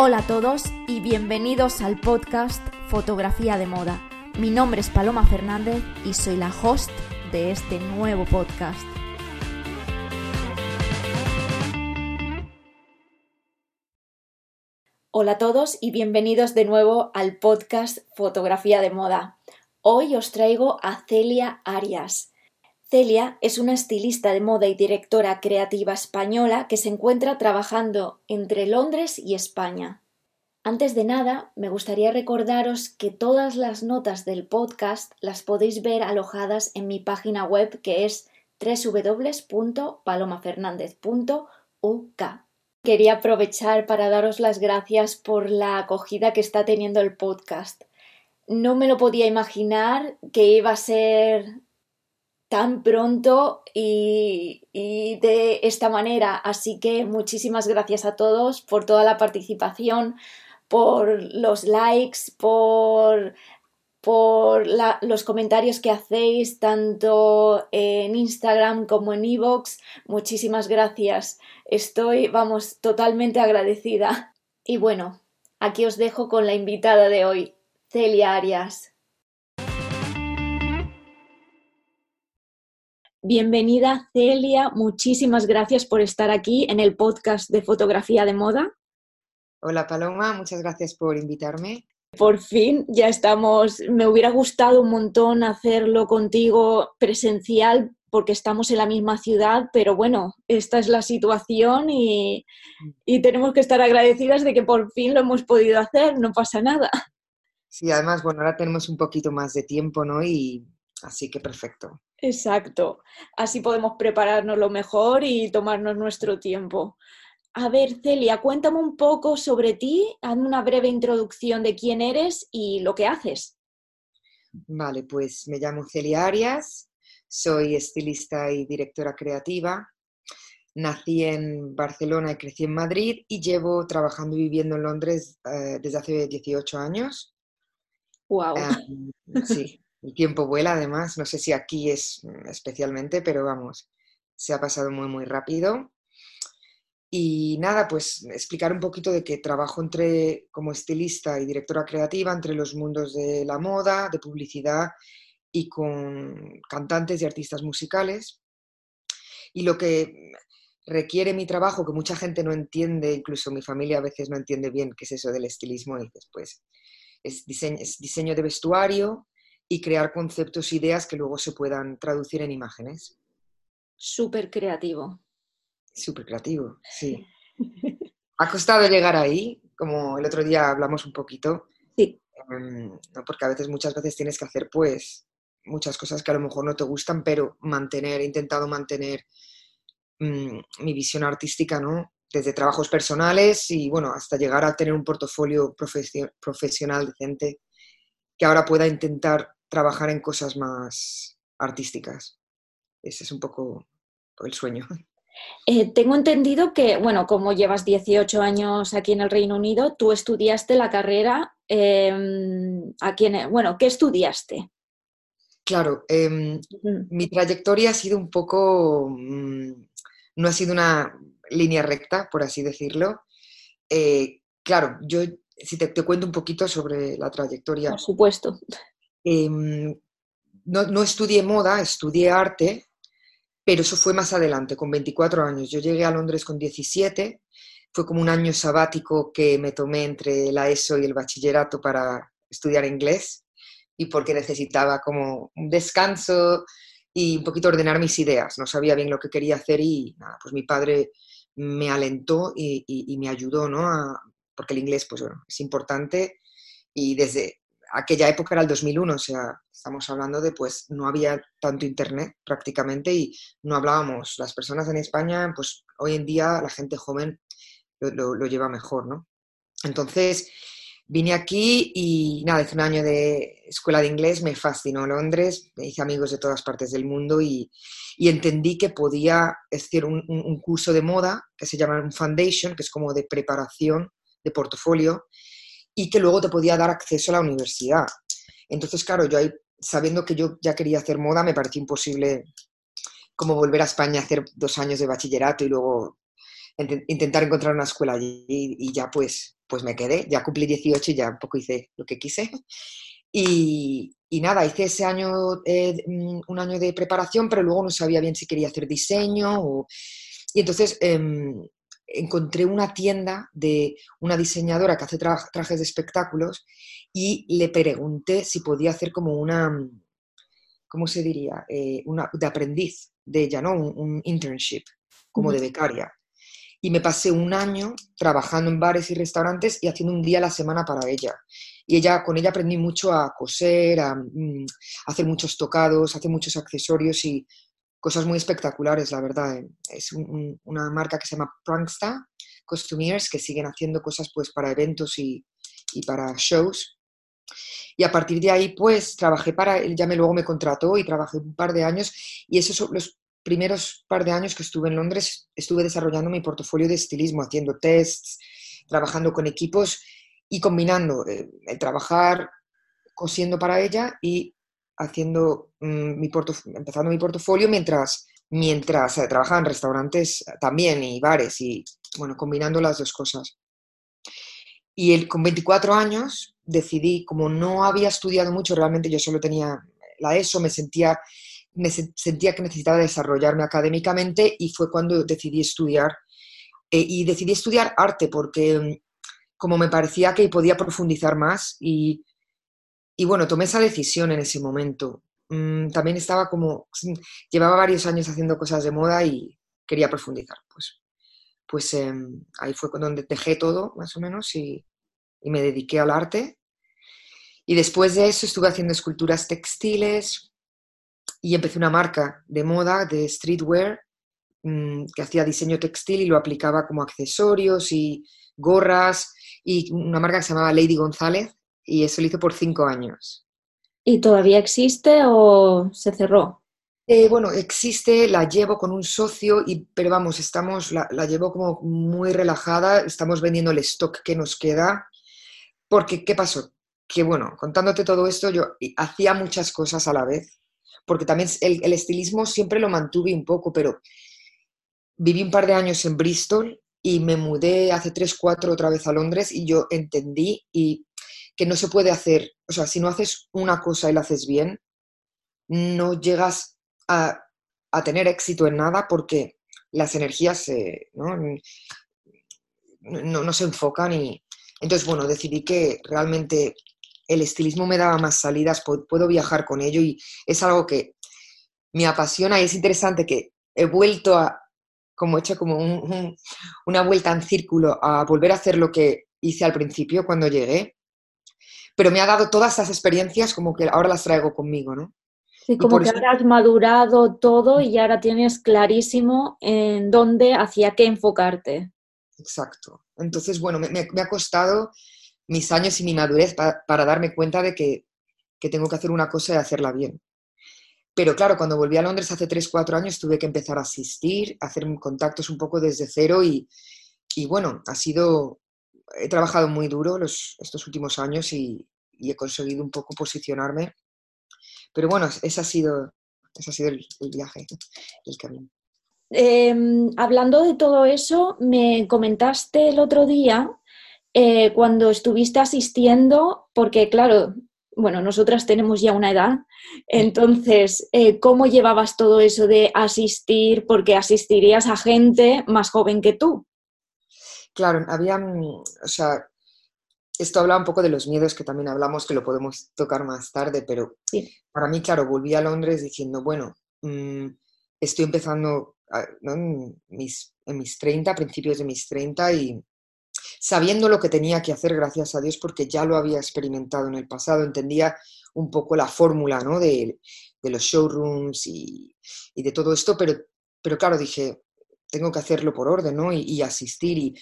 Hola a todos y bienvenidos al podcast Fotografía de Moda. Mi nombre es Paloma Fernández y soy la host de este nuevo podcast. Hola a todos y bienvenidos de nuevo al podcast Fotografía de Moda. Hoy os traigo a Celia Arias. Celia es una estilista de moda y directora creativa española que se encuentra trabajando entre Londres y España. Antes de nada, me gustaría recordaros que todas las notas del podcast las podéis ver alojadas en mi página web que es www.palomafernandez.uk. Quería aprovechar para daros las gracias por la acogida que está teniendo el podcast. No me lo podía imaginar que iba a ser tan pronto y, de esta manera. Así que muchísimas gracias a todos por toda la participación, por los likes, por, los comentarios que hacéis tanto en Instagram como en Evox. Muchísimas gracias. Estoy, vamos, totalmente agradecida. Y bueno, aquí os dejo con la invitada de hoy, Celia Arias. Bienvenida Celia, muchísimas gracias por estar aquí en el podcast de fotografía de moda. Hola Paloma, muchas gracias por invitarme. Por fin, ya estamos, me hubiera gustado un montón hacerlo contigo presencial porque estamos en la misma ciudad, pero bueno, esta es la situación y, y tenemos que estar agradecidas de que por fin lo hemos podido hacer, no pasa nada. Sí, además, bueno, ahora tenemos un poquito más de tiempo, ¿no? Y así que perfecto. Exacto. Así podemos prepararnos lo mejor y tomarnos nuestro tiempo. A ver, Celia, cuéntame un poco sobre ti, hazme una breve introducción de quién eres y lo que haces. Vale, pues me llamo Celia Arias, soy estilista y directora creativa. Nací en Barcelona y crecí en Madrid y llevo trabajando y viviendo en Londres eh, desde hace 18 años. Wow. sí, el tiempo vuela además, no sé si aquí es mm, especialmente, pero vamos, se ha pasado muy, muy rápido. Y nada, pues explicar un poquito de que trabajo entre, como estilista y directora creativa entre los mundos de la moda, de publicidad y con cantantes y artistas musicales. Y lo que requiere mi trabajo, que mucha gente no entiende, incluso mi familia a veces no entiende bien qué es eso del estilismo, y después es diseño, es diseño de vestuario, y crear conceptos, ideas que luego se puedan traducir en imágenes. Súper creativo. Súper creativo, sí. ha costado llegar ahí, como el otro día hablamos un poquito. Sí. Em, porque a veces, muchas veces tienes que hacer, pues, muchas cosas que a lo mejor no te gustan, pero mantener, he intentado mantener mm, mi visión artística, ¿no? Desde trabajos personales y, bueno, hasta llegar a tener un portafolio profesional decente que ahora pueda intentar trabajar en cosas más artísticas. Ese es un poco el sueño. Eh, tengo entendido que, bueno, como llevas 18 años aquí en el Reino Unido, tú estudiaste la carrera em, aquí en, bueno, ¿qué estudiaste? Claro, em, mi trayectoria ha sido un poco, mm, no ha sido una línea recta, por así decirlo. Eh, claro, yo, si te, te, cuento un poquito sobre la trayectoria. Por supuesto. Em, no, estudié moda, estudié arte, pero eso fue más adelante, con 24 años. Yo llegué a Londres con 17, fue como un año sabático que me tomé entre la ESO y el bachillerato para estudiar inglés y porque necesitaba como un descanso y un poquito ordenar mis ideas. No sabía bien lo que quería hacer y nada, pues mi padre me alentó y, me ayudó, ¿no? porque el inglés, pues bueno, es importante y desde aquella época era el 2001, o sea, estamos hablando de, pues, no había tanto internet prácticamente y no hablábamos. Las personas en España, pues, hoy en día la gente joven lo, lleva mejor, ¿no? Entonces, vine aquí y nada, hice un año de escuela de inglés, me fascinó Londres, me hice amigos de todas partes del mundo y, entendí que podía hacer un, un, curso de moda que se llama un foundation, que es como de preparación de portafolio, y que luego te podía dar acceso a la universidad. Entonces, claro, yo ahí, sabiendo que yo ya quería hacer moda, me pareció imposible como volver a España a hacer dos años de bachillerato y luego intentar encontrar una escuela allí y ya pues pues me quedé, ya cumplí 18 y ya un poco hice lo que quise. Y, nada, hice ese año, eh, mm, un año de preparación, pero luego no sabía bien si quería hacer diseño. Y entonces em, encontré una tienda de una diseñadora que hace trajes de espectáculos y le pregunté si podía hacer como una, ¿cómo se diría? Eh, una, de aprendiz de ella, ¿no? Un, internship, como de becaria. Y me pasé un año trabajando en bares y restaurantes y haciendo un día a la semana para ella. Y ella, con ella aprendí mucho a coser, a, mm, hacer muchos tocados, a hacer muchos accesorios y cosas muy espectaculares, la verdad. Eh. Es una marca que se llama Pranksta Costumiers, que siguen haciendo cosas pues para eventos y, y para shows. Y a partir de ahí, pues trabajé para él, ya me luego me contrató y trabajé un par de años. Y esos son los primeros par de años que estuve en Londres, estuve desarrollando mi portafolio de estilismo, haciendo tests, trabajando con equipos y combinando eh, el trabajar cosiendo para ella y haciendo mm, mi empezando mi portafolio mientras, mientras eh, trabajaba en restaurantes también y bares y bueno, combinando las dos cosas. Y el, con 24 años decidí, como no había estudiado mucho, realmente yo solo tenía la ESO, me sentía, me sentía que necesitaba desarrollarme académicamente y fue cuando decidí estudiar. Eh, y decidí estudiar arte porque mm, como me parecía que podía profundizar más y, y bueno, tomé esa decisión en ese momento. Mm, también estaba como, llevaba varios años haciendo cosas de moda y quería profundizar. Pues, pues em, ahí fue donde dejé todo, más o menos, y, y me dediqué al arte. Y después de eso estuve haciendo esculturas textiles y empecé una marca de moda, de streetwear, mm, que hacía diseño textil y lo aplicaba como accesorios y gorras, y una marca que se llamaba Lady González, y eso lo hice por cinco años. ¿Y todavía existe o se cerró? Eh, bueno, existe, la llevo con un socio, y, pero vamos, estamos, la, la, llevo como muy relajada, estamos vendiendo el stock que nos queda porque, ¿qué pasó? Que bueno, contándote todo esto, yo hacía muchas cosas a la vez, porque también el, estilismo siempre lo mantuve un poco, pero viví un par de años en Bristol y me mudé hace tres, cuatro otra vez a Londres y yo entendí y que no se puede hacer, o sea, si no haces una cosa y la haces bien, no llegas a, tener éxito en nada porque las energías ¿no? No, se enfocan y, entonces, bueno, decidí que realmente el estilismo me daba más salidas, puedo viajar con ello y es algo que me apasiona y es interesante que he vuelto a, como he hecho como una vuelta en círculo, a volver a hacer lo que hice al principio cuando llegué, pero me ha dado todas esas experiencias como que ahora las traigo conmigo, ¿no? Sí, como que ahora has madurado todo y ahora tienes clarísimo en dónde, hacia qué enfocarte. Exacto. Entonces, bueno, me, ha costado mis años y mi madurez para darme cuenta de que, tengo que hacer una cosa y hacerla bien. Pero claro, cuando volví a Londres hace 3, 4 años tuve que empezar a asistir, a hacer contactos un poco desde cero y, bueno, ha sido, he trabajado muy duro los, estos últimos años y, he conseguido un poco posicionarme. Pero bueno, ese ha sido, ese ha sido el, viaje, el camino. Em, hablando de todo eso, me comentaste el otro día eh, cuando estuviste asistiendo, porque claro, bueno, nosotras tenemos ya una edad, entonces, eh, ¿cómo llevabas todo eso de asistir? Porque asistirías a gente más joven que tú. Claro, había, mm, o sea, esto habla un poco de los miedos que también hablamos, que lo podemos tocar más tarde, pero para mí, claro, volví a Londres diciendo, bueno, mm, estoy empezando en, mis, en mis 30, principios de mis 30 y sabiendo lo que tenía que hacer, gracias a Dios, porque ya lo había experimentado en el pasado, entendía un poco la fórmula ¿no? de, de, los showrooms y, y, de todo esto, pero, pero claro, dije, tengo que hacerlo por orden ¿no? y, y asistir y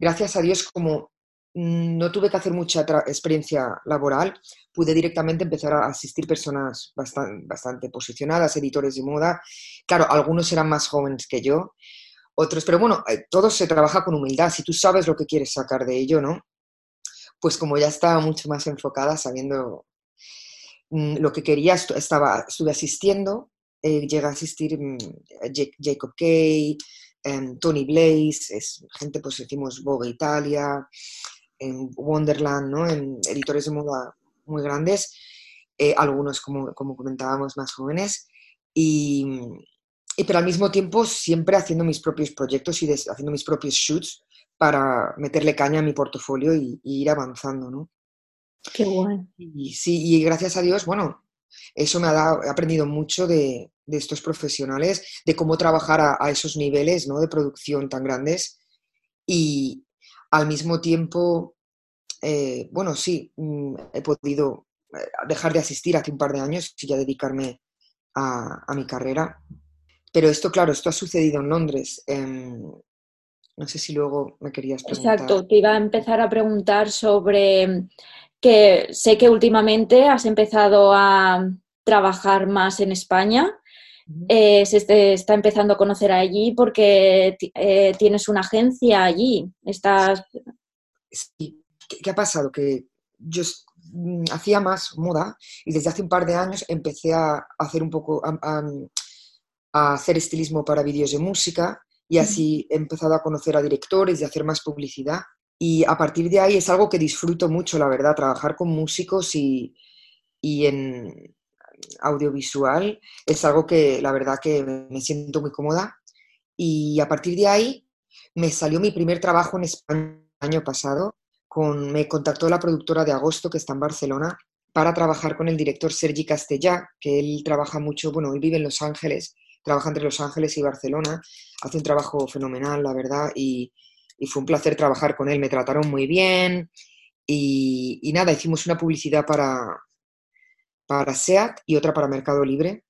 gracias a Dios como no tuve que hacer mucha experiencia laboral, pude directamente empezar a asistir personas bastante, posicionadas, editores de moda. Claro, algunos eran más jóvenes que yo, otros, pero bueno, eh, todo se trabaja con humildad. Si tú sabes lo que quieres sacar de ello, ¿no? Pues como ya estaba mucho más enfocada, sabiendo mm, lo que quería, estaba, estuve asistiendo, eh, llegué a asistir mm, Jacob Kay, Tony Blaze, es, gente, pues decimos Vogue Italia, en Wonderland, ¿no? en editores de moda muy grandes, eh, algunos, como, como, comentábamos, más jóvenes, y, y, pero al mismo tiempo siempre haciendo mis propios proyectos y haciendo mis propios shoots para meterle caña a mi portafolio y, ir avanzando, ¿no? Qué bueno. Y sí, y gracias a Dios, bueno, eso me ha dado, he aprendido mucho de, de estos profesionales, de cómo trabajar a, esos niveles ¿no? de producción tan grandes y al mismo tiempo, eh, bueno, sí, mm, he podido eh, dejar de asistir hace un par de años y ya dedicarme a, mi carrera. Pero esto, claro, esto ha sucedido en Londres. Eh, no sé si luego me querías preguntar. Exacto, te iba a empezar a preguntar sobre que sé que últimamente has empezado a trabajar más en España. Eh, se está empezando a conocer allí porque eh, tienes una agencia allí. Estás... Sí. ¿Qué, ha pasado? Que yo mm, hacía más moda y desde hace un par de años empecé a hacer un poco, a, a hacer estilismo para vídeos de música y así he empezado a conocer a directores y a hacer más publicidad. Y a partir de ahí es algo que disfruto mucho, la verdad, trabajar con músicos y, y en audiovisual es algo que la verdad que me siento muy cómoda. Y a partir de ahí me salió mi primer trabajo en España el año pasado. Con, me contactó la productora de Agosto, que está en Barcelona, para trabajar con el director Sergi Castellá, que él trabaja mucho, bueno, él vive en Los Ángeles trabaja entre Los Ángeles y Barcelona, hace un trabajo fenomenal, la verdad, y, fue un placer trabajar con él, me trataron muy bien y, nada, hicimos una publicidad para, para SEAT y otra para Mercado Libre.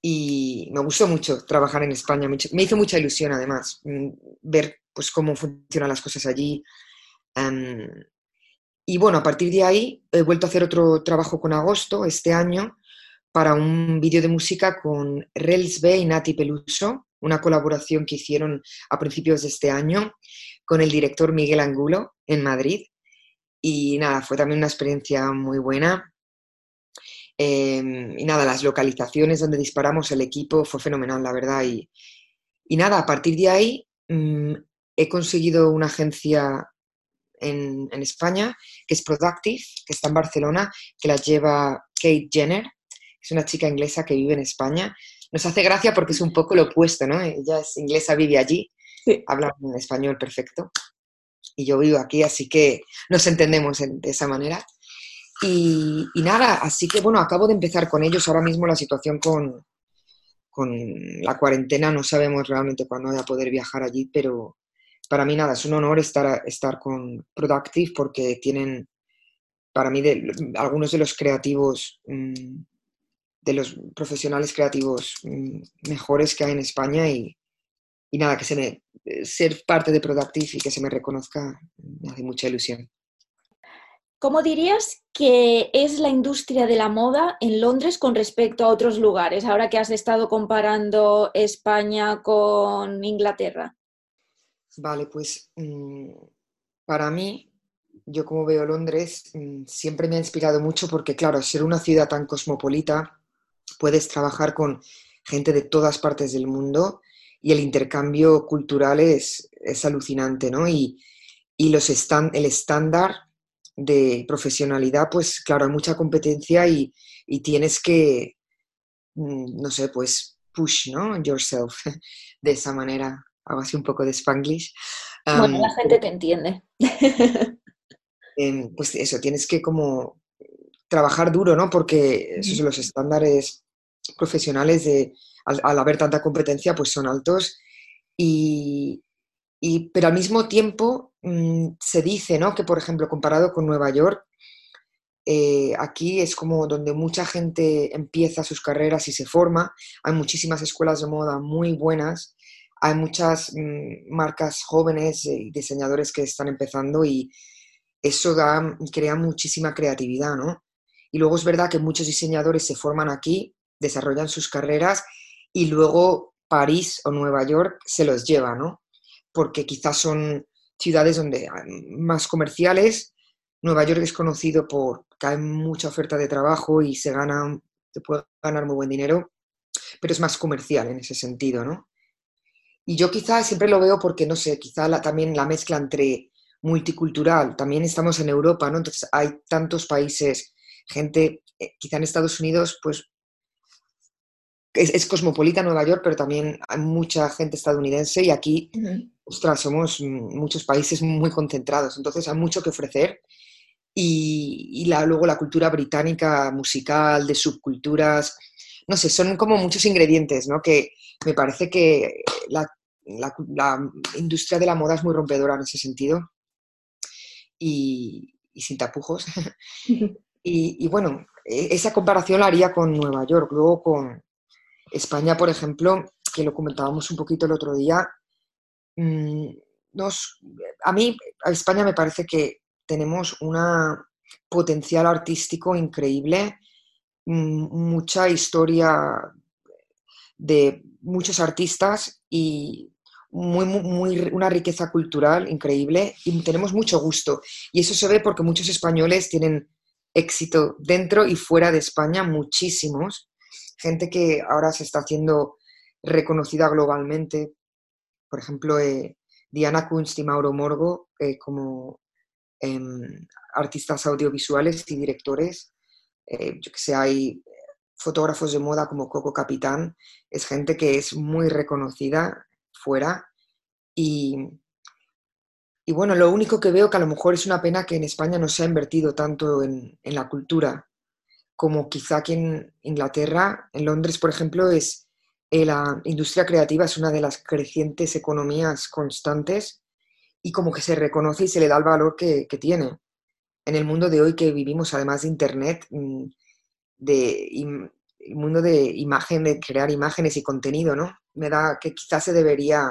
Y me gustó mucho trabajar en España, me hizo mucha ilusión además mm, ver pues, cómo funcionan las cosas allí. Em, y bueno, a partir de ahí he vuelto a hacer otro trabajo con Agosto este año para un vídeo de música con Rels B y Nati Peluso, una colaboración que hicieron a principios de este año con el director Miguel Angulo en Madrid. Y nada, fue también una experiencia muy buena. Em, y nada, las localizaciones donde disparamos el equipo fue fenomenal, la verdad. Y, y nada, a partir de ahí mm, he conseguido una agencia en, en, España que es Productive, que está en Barcelona, que la lleva Kate Jenner es una chica inglesa que vive en España. Nos hace gracia porque es un poco lo opuesto, ¿no? Ella es inglesa, vive allí, habla en español perfecto y yo vivo aquí, así que nos entendemos de esa manera. Y, nada, así que bueno, acabo de empezar con ellos. Ahora mismo la situación con, con la cuarentena no sabemos realmente cuándo voy a poder viajar allí, pero para mí nada, es un honor estar, estar con Productive porque tienen, para mí, de, algunos de los creativos mm, de los profesionales creativos mm, mejores que hay en España y, nada, que se me, ser parte de Productive y que se me reconozca me hace mucha ilusión. ¿Cómo dirías que es la industria de la moda en Londres con respecto a otros lugares, ahora que has estado comparando España con Inglaterra? Vale, pues mm, para mí, yo como veo Londres, mm, siempre me ha inspirado mucho porque, claro, ser una ciudad tan cosmopolita, puedes trabajar con gente de todas partes del mundo y el intercambio cultural es, es alucinante, ¿no? Y, y los el estándar de profesionalidad, pues claro, hay mucha competencia y, y tienes que, mm, no sé, pues push, ¿no? Yourself de esa manera. Hago así un poco de spanglish. Bueno, la gente te entiende. Em, pues eso, tienes que como trabajar duro, ¿no? Porque esos los estándares profesionales de, al, haber tanta competencia, pues son altos. Y, pero al mismo tiempo mm, se dice, ¿no? Que, por ejemplo, comparado con Nueva York, eh, aquí es como donde mucha gente empieza sus carreras y se forma. Hay muchísimas escuelas de moda muy buenas. Hay muchas mm, marcas jóvenes y diseñadores que están empezando y eso crea muchísima creatividad, ¿no? Y luego es verdad que muchos diseñadores se forman aquí, desarrollan sus carreras y luego París o Nueva York se los lleva, ¿no? Porque quizás son ciudades donde más comerciales. Nueva York es conocido por que hay mucha oferta de trabajo y se gana, se puede ganar muy buen dinero, pero es más comercial en ese sentido, ¿no? Y yo quizás siempre lo veo porque, no sé, quizá también la mezcla entre multicultural. También estamos en Europa, ¿no? Entonces hay tantos países, gente, eh, quizá en Estados Unidos, pues es, cosmopolita Nueva York, pero también hay mucha gente estadounidense y aquí, ostras, somos muchos países muy concentrados, entonces hay mucho que ofrecer. Y, la, luego la cultura británica, musical, de subculturas, no sé, son como muchos ingredientes, ¿no? Que me parece que la, industria de la moda es muy rompedora en ese sentido y, sin tapujos. y, y, bueno, e, esa comparación la haría con Nueva York, luego con, España, por ejemplo, que lo comentábamos un poquito el otro día, mm, a mí, a España me parece que tenemos un potencial artístico increíble, mm, mucha historia de muchos artistas y muy, una riqueza cultural increíble y tenemos mucho gusto. Y eso se ve porque muchos españoles tienen éxito dentro y fuera de España, muchísimos gente que ahora se está haciendo reconocida globalmente, por ejemplo, eh, Diana Kunst y Mauro Morgo eh, como em, artistas audiovisuales y directores. Eh, yo que sé, hay fotógrafos de moda como Coco Capitán, es gente que es muy reconocida fuera. Y, y bueno, lo único que veo que a lo mejor es una pena que en España no se ha invertido tanto en, en la cultura. Como quizá aquí en Inglaterra, en Londres, por ejemplo, es la industria creativa es una de las crecientes economías constantes y como que se reconoce y se le da el valor que, tiene. En el mundo de hoy que vivimos, además de Internet, mm, de mundo de imagen, de crear imágenes y contenido, ¿no? Me da que quizás se debería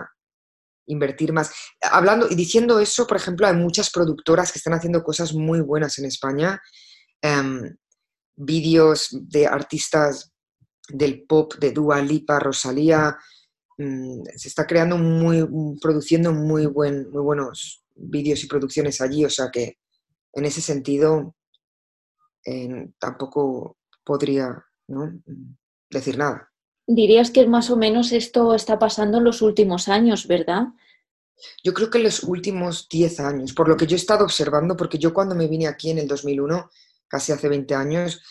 invertir más. Hablando y diciendo eso, por ejemplo, hay muchas productoras que están haciendo cosas muy buenas en España. Em, vídeos de artistas del pop, de Dua Lipa, Rosalía. Mm, se está creando muy, produciendo muy, buen, muy buenos vídeos y producciones allí, o sea que en ese sentido tampoco podría decir nada. Dirías que más o menos esto está pasando en los últimos años, ¿verdad? Yo creo que en los últimos 10 años, por lo que yo he estado observando, porque yo cuando me vine aquí en el 2001 casi hace 20 años,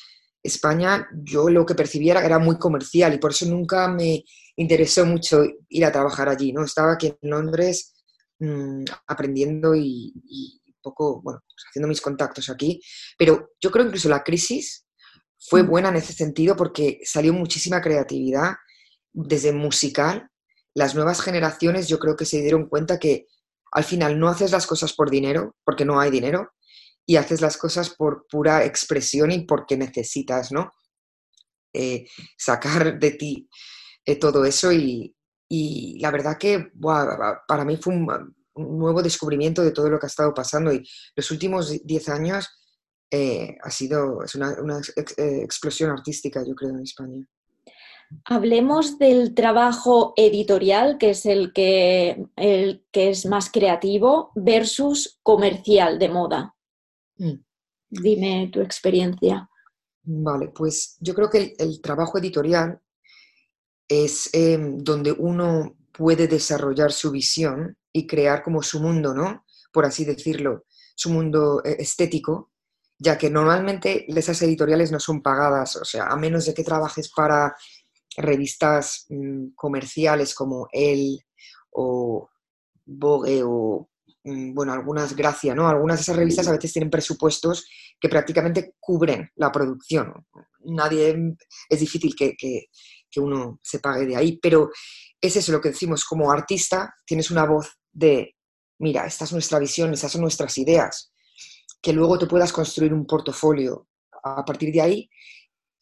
España yo lo que percibía era muy comercial y por eso nunca me interesó mucho ir a trabajar allí, ¿no? Estaba aquí en Londres mm, aprendiendo y, poco, bueno, pues haciendo mis contactos aquí, pero yo creo que incluso la crisis fue mm. buena en ese sentido porque salió muchísima creatividad desde musical. Las nuevas generaciones yo creo que se dieron cuenta que al final no haces las cosas por dinero, porque no hay dinero, y haces las cosas por pura expresión y porque necesitas, ¿no? Eh, sacar de ti eh, todo eso y, la verdad que para mí fue un, nuevo descubrimiento de todo lo que ha estado pasando y los últimos 10 años eh, ha sido es una, explosión artística, yo creo, en España. Hablemos del trabajo editorial, que es el que, el que es más creativo, versus comercial de moda. Mm. Dime tu experiencia. Vale, pues yo creo que el, trabajo editorial es em, donde uno puede desarrollar su visión y crear como su mundo, ¿no? Por así decirlo, su mundo eh, estético, ya que normalmente esas editoriales no son pagadas, o sea, a menos de que trabajes para revistas mm, comerciales como El o Vogue o bueno, algunas, gracias, ¿no? Algunas de esas revistas a veces tienen presupuestos que prácticamente cubren la producción. Nadie, es difícil que, uno se pague de ahí, pero es eso lo que decimos, como artista tienes una voz de, mira, esta es nuestra visión, estas son nuestras ideas, que luego te puedas construir un portafolio a partir de ahí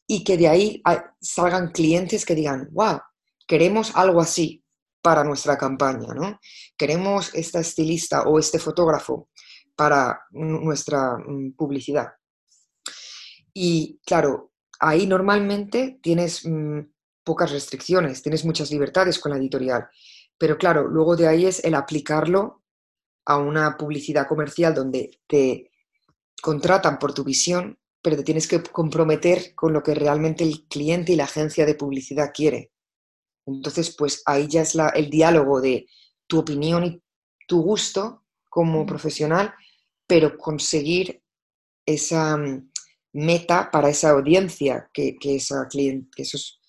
y que de ahí salgan clientes que digan, wow, queremos algo así, para nuestra campaña, ¿no? Queremos esta estilista o este fotógrafo para nuestra mm, publicidad. Y claro, ahí normalmente tienes mm, pocas restricciones, tienes muchas libertades con la editorial, pero claro, luego de ahí es el aplicarlo a una publicidad comercial donde te contratan por tu visión, pero te tienes que comprometer con lo que realmente el cliente y la agencia de publicidad quiere. Entonces, pues ahí ya es el diálogo de tu opinión y tu gusto como profesional, pero conseguir esa mm, meta para esa audiencia que, esa que esos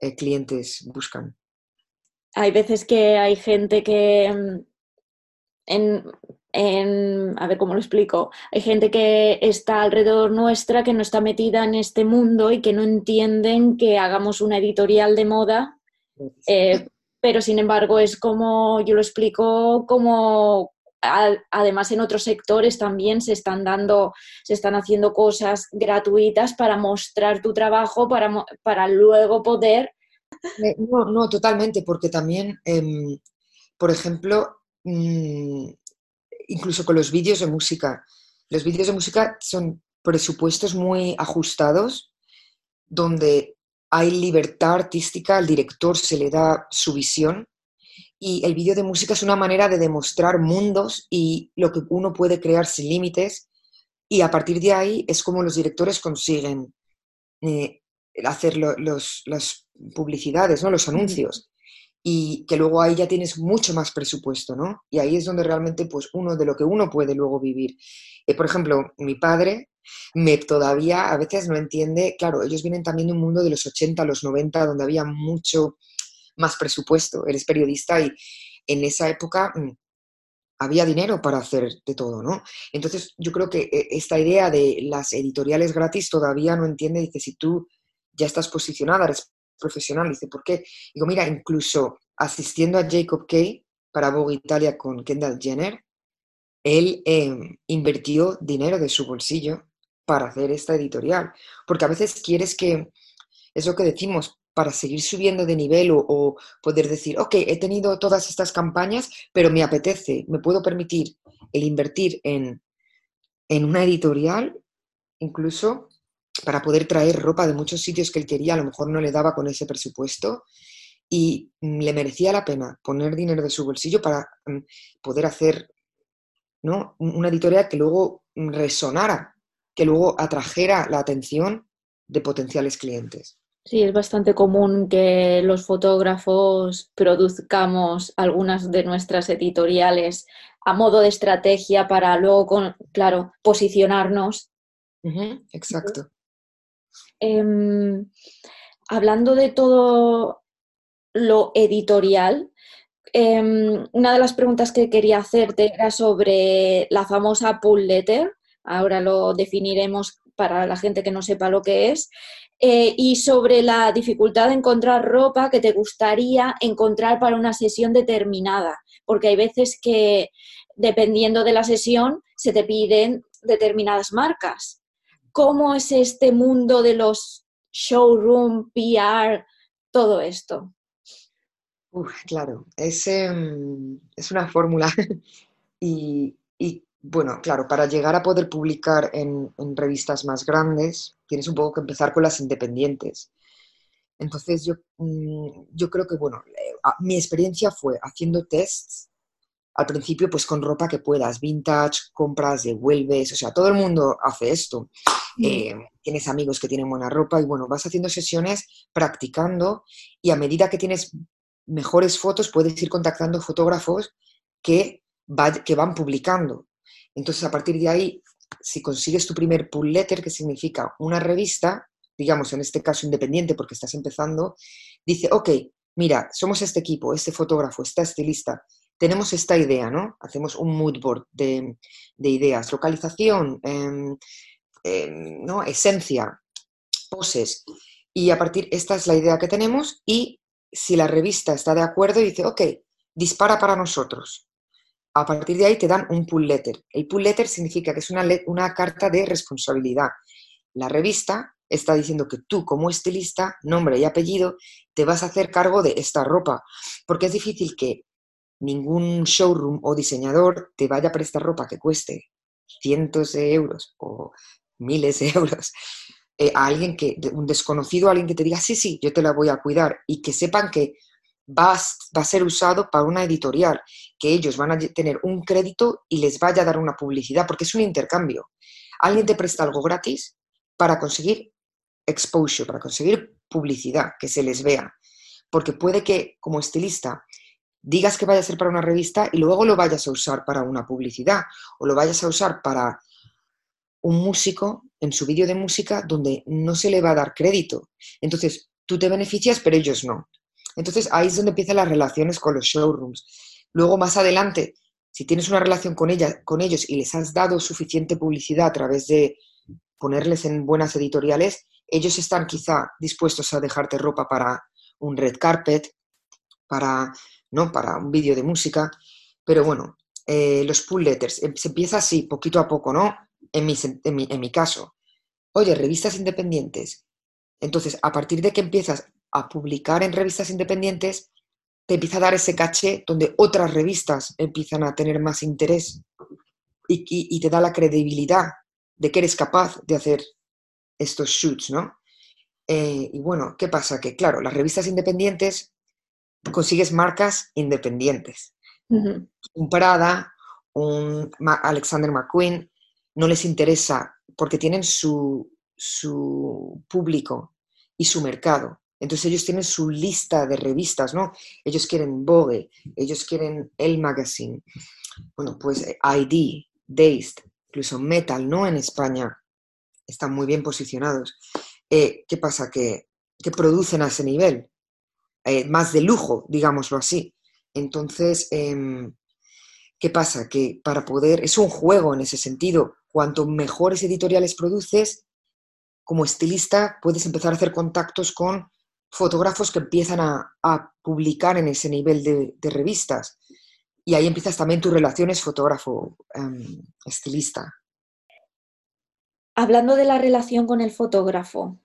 eh, clientes buscan. Hay veces que hay gente que mm, en, en, a ver cómo lo explico, hay gente que está alrededor nuestra que no está metida en este mundo y que no entienden que hagamos una editorial de moda, eh, pero sin embargo es como, yo lo explico como además en otros sectores también se están dando, se están haciendo cosas gratuitas para mostrar tu trabajo, para, para luego poder... Eh, no, no, totalmente, porque también, em, por ejemplo, mm, incluso con los vídeos de música. Los vídeos de música son presupuestos muy ajustados, donde hay libertad artística, al director se le da su visión y el vídeo de música es una manera de demostrar mundos y lo que uno puede crear sin límites y a partir de ahí es como los directores consiguen eh, hacer las publicidades, ¿no? los anuncios y que luego ahí ya tienes mucho más presupuesto, ¿no? Y ahí es donde realmente, pues, uno de lo que uno puede luego vivir. Eh, por ejemplo, mi padre me todavía a veces no entiende, claro, ellos vienen también de un mundo de los 80, los 90, donde había mucho más presupuesto. Eres periodista y en esa época mm, había dinero para hacer de todo, ¿no? Entonces, yo creo que eh, esta idea de las editoriales gratis todavía no entiende, dice, si tú ya estás posicionada, eres profesional. Dice, ¿por qué? Digo, mira, incluso asistiendo a Jacob Kay para Vogue Italia con Kendall Jenner, él em, invirtió dinero de su bolsillo para hacer esta editorial. Porque a veces quieres que, es lo que decimos, para seguir subiendo de nivel o, poder decir, ok, he tenido todas estas campañas, pero me apetece, me puedo permitir el invertir en, en una editorial, incluso para poder traer ropa de muchos sitios que él quería, a lo mejor no le daba con ese presupuesto y mm, le merecía la pena poner dinero de su bolsillo para mm, poder hacer ¿no? una editorial que luego mm, resonara, que luego atrajera la atención de potenciales clientes. Sí, es bastante común que los fotógrafos produzcamos algunas de nuestras editoriales a modo de estrategia para luego, claro, posicionarnos. exacto. Em, hablando de todo lo editorial, em, una de las preguntas que quería hacerte era sobre la famosa pull letter. Ahora lo definiremos para la gente que no sepa lo que es. Eh, y sobre la dificultad de encontrar ropa que te gustaría encontrar para una sesión determinada, porque hay veces que dependiendo de la sesión se te piden determinadas marcas cómo es este mundo de los showroom, PR, todo esto. claro, es, es una fórmula y, bueno, claro, para llegar a poder publicar en, revistas más grandes, tienes un poco que empezar con las independientes. Entonces yo, mm, yo creo que, bueno, eh, mi experiencia fue haciendo tests al principio pues con ropa que puedas, vintage, compras, devuelves, o sea, todo el mundo hace esto. Eh, tienes amigos que tienen buena ropa y bueno, vas haciendo sesiones practicando y a medida que tienes mejores fotos puedes ir contactando fotógrafos que, que van publicando. Entonces a partir de ahí, si consigues tu primer pull letter, que significa una revista, digamos en este caso independiente porque estás empezando, dice, ok, mira, somos este equipo, este fotógrafo, esta estilista, tenemos esta idea, ¿no? Hacemos un mood board de, ideas, localización, em, em, ¿no? esencia, poses. Y a partir, esta es la idea que tenemos y si la revista está de acuerdo dice, ok, dispara para nosotros. A partir de ahí te dan un pull letter. El pull letter significa que es una, carta de responsabilidad. La revista está diciendo que tú como estilista, nombre y apellido, te vas a hacer cargo de esta ropa. Porque es difícil que ningún showroom o diseñador te vaya a prestar ropa que cueste cientos de euros o miles de euros eh, a alguien que, un desconocido, a alguien que te diga, sí, sí, yo te la voy a cuidar y que sepan que va, va a ser usado para una editorial, que ellos van a tener un crédito y les vaya a dar una publicidad, porque es un intercambio. Alguien te presta algo gratis para conseguir exposure, para conseguir publicidad, que se les vea. Porque puede que como estilista digas que vaya a ser para una revista y luego lo vayas a usar para una publicidad o lo vayas a usar para un músico en su vídeo de música donde no se le va a dar crédito. Entonces, tú te beneficias, pero ellos no. Entonces, ahí es donde empiezan las relaciones con los showrooms. Luego, más adelante, si tienes una relación con, con ellos y les has dado suficiente publicidad a través de ponerles en buenas editoriales, ellos están quizá dispuestos a dejarte ropa para un red carpet, para, ¿no? para un vídeo de música. Pero bueno, eh, los pull letters, em, se empieza así, poquito a poco, ¿no? En mi, en, mi, en mi caso. Oye, revistas independientes. Entonces, a partir de que empiezas a publicar en revistas independientes, te empieza a dar ese caché donde otras revistas empiezan a tener más interés y, te da la credibilidad de que eres capaz de hacer estos shoots, ¿no? Eh, y bueno, ¿qué pasa? Que claro, las revistas independientes consigues marcas independientes. Un Prada, un Alexander McQueen, no les interesa porque tienen su, su público y su mercado. Entonces ellos tienen su lista de revistas, ¿no? Ellos quieren Vogue, ellos quieren El Magazine, bueno, pues eh, ID, Dazed, incluso Metal, ¿no? En España están muy bien posicionados. Eh, ¿Qué pasa? Que, producen a ese nivel, eh, más de lujo, digámoslo así. Entonces, em, ¿qué pasa? Que para poder, es un juego en ese sentido, cuanto mejores editoriales produces, como estilista puedes empezar a hacer contactos con fotógrafos que empiezan a, publicar en ese nivel de, revistas. Y ahí empiezas también tus relaciones fotógrafo-estilista. Em, Hablando de la relación con el fotógrafo,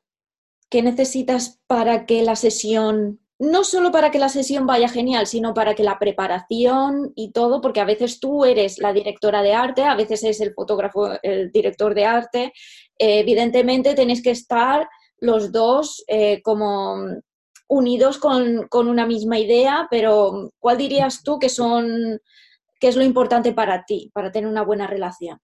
¿qué necesitas para que la sesión, no solo para que la sesión vaya genial, sino para que la preparación y todo, porque a veces tú eres la directora de arte, a veces es el fotógrafo el director de arte, eh, evidentemente tenéis que estar los dos eh, como unidos con, una misma idea, pero ¿cuál dirías tú que son, que es lo importante para ti, para tener una buena relación?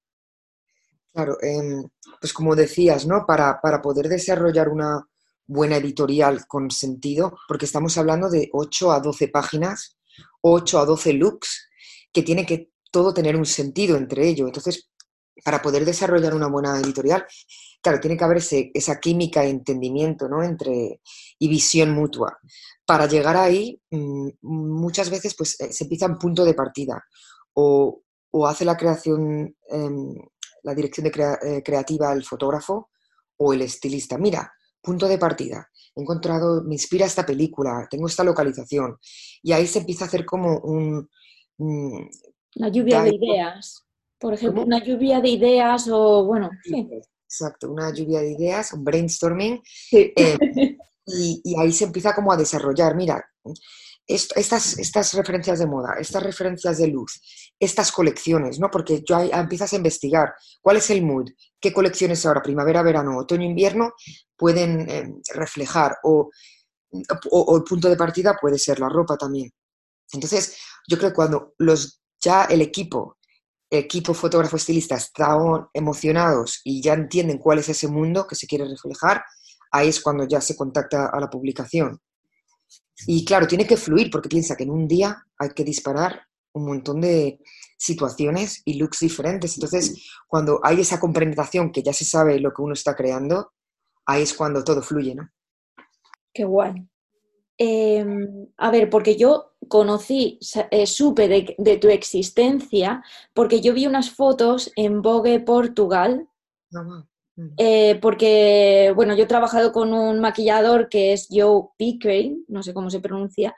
Claro, em, pues como decías, ¿no? Para, para, poder desarrollar una buena editorial con sentido, porque estamos hablando de 8 a 12 páginas, 8 a 12 looks, que tiene que todo tener un sentido entre ellos. Entonces, para poder desarrollar una buena editorial, claro, tiene que haber esa química entendimiento, ¿no? Entre, y visión mutua. Para llegar ahí, mm, muchas veces pues, eh, se empieza en punto de partida o, hace la creación, em, la dirección de eh, creativa el fotógrafo o el estilista. Mira, punto de partida. He encontrado, me inspira esta película, tengo esta localización. Y ahí se empieza a hacer como un... una lluvia de ideas. Por ejemplo, una lluvia de ideas o, bueno, sí. Exacto, una lluvia de ideas, un brainstorming. Eh, y, ahí se empieza como a desarrollar, mira, estas, estas referencias de moda, estas referencias de luz, estas colecciones, ¿no? Porque ya empiezas a investigar cuál es el mood, qué colecciones ahora, primavera, verano, otoño, invierno, pueden eh, reflejar o, o, el punto de partida puede ser la ropa también. Entonces, yo creo que cuando los, ya el equipo equipo fotógrafo estilista están emocionados y ya entienden cuál es ese mundo que se quiere reflejar, ahí es cuando ya se contacta a la publicación. Y claro, tiene que fluir porque piensa que en un día hay que disparar un montón de situaciones y looks diferentes. Entonces, cuando hay esa comprensión que ya se sabe lo que uno está creando, ahí es cuando todo fluye, ¿no? Qué guay. Em, a ver, porque yo conocí, eh, supe de, tu existencia, porque yo vi unas fotos en Vogue Portugal. Mm. Eh, porque, bueno, yo he trabajado con un maquillador que es Joe Pickering, no sé cómo se pronuncia,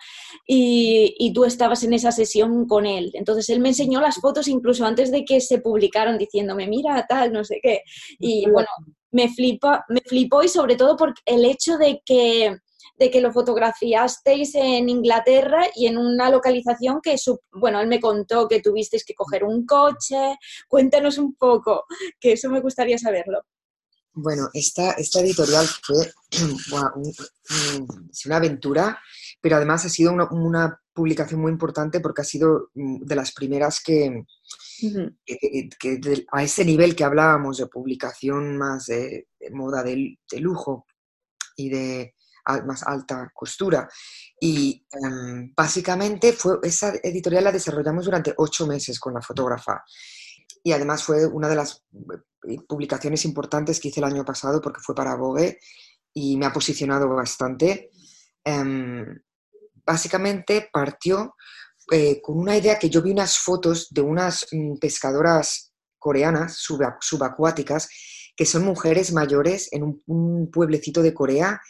y, tú estabas en esa sesión con él. Entonces él me enseñó las fotos incluso antes de que se publicaron diciéndome, mira, tal, no sé qué. Y bueno, me, flipa, me flipó y sobre todo por el hecho de que de que lo fotografiasteis en Inglaterra y en una localización que, bueno, él me contó que tuvisteis que coger un coche. Cuéntanos un poco, que eso me gustaría saberlo. Bueno, esta, esta editorial fue una aventura, pero además ha sido una, publicación muy importante porque ha sido mm, de las primeras que, a ese nivel que hablábamos de publicación más de, moda de, lujo y de más alta costura. Y em, básicamente fue, esa editorial la desarrollamos durante ocho meses con la fotógrafa. Y además fue una de las eh, publicaciones importantes que hice el año pasado porque fue para Vogue y me ha posicionado bastante. Em, básicamente partió eh, con una idea que yo vi unas fotos de unas mm, pescadoras coreanas subacuáticas que son mujeres mayores en un, pueblecito de Corea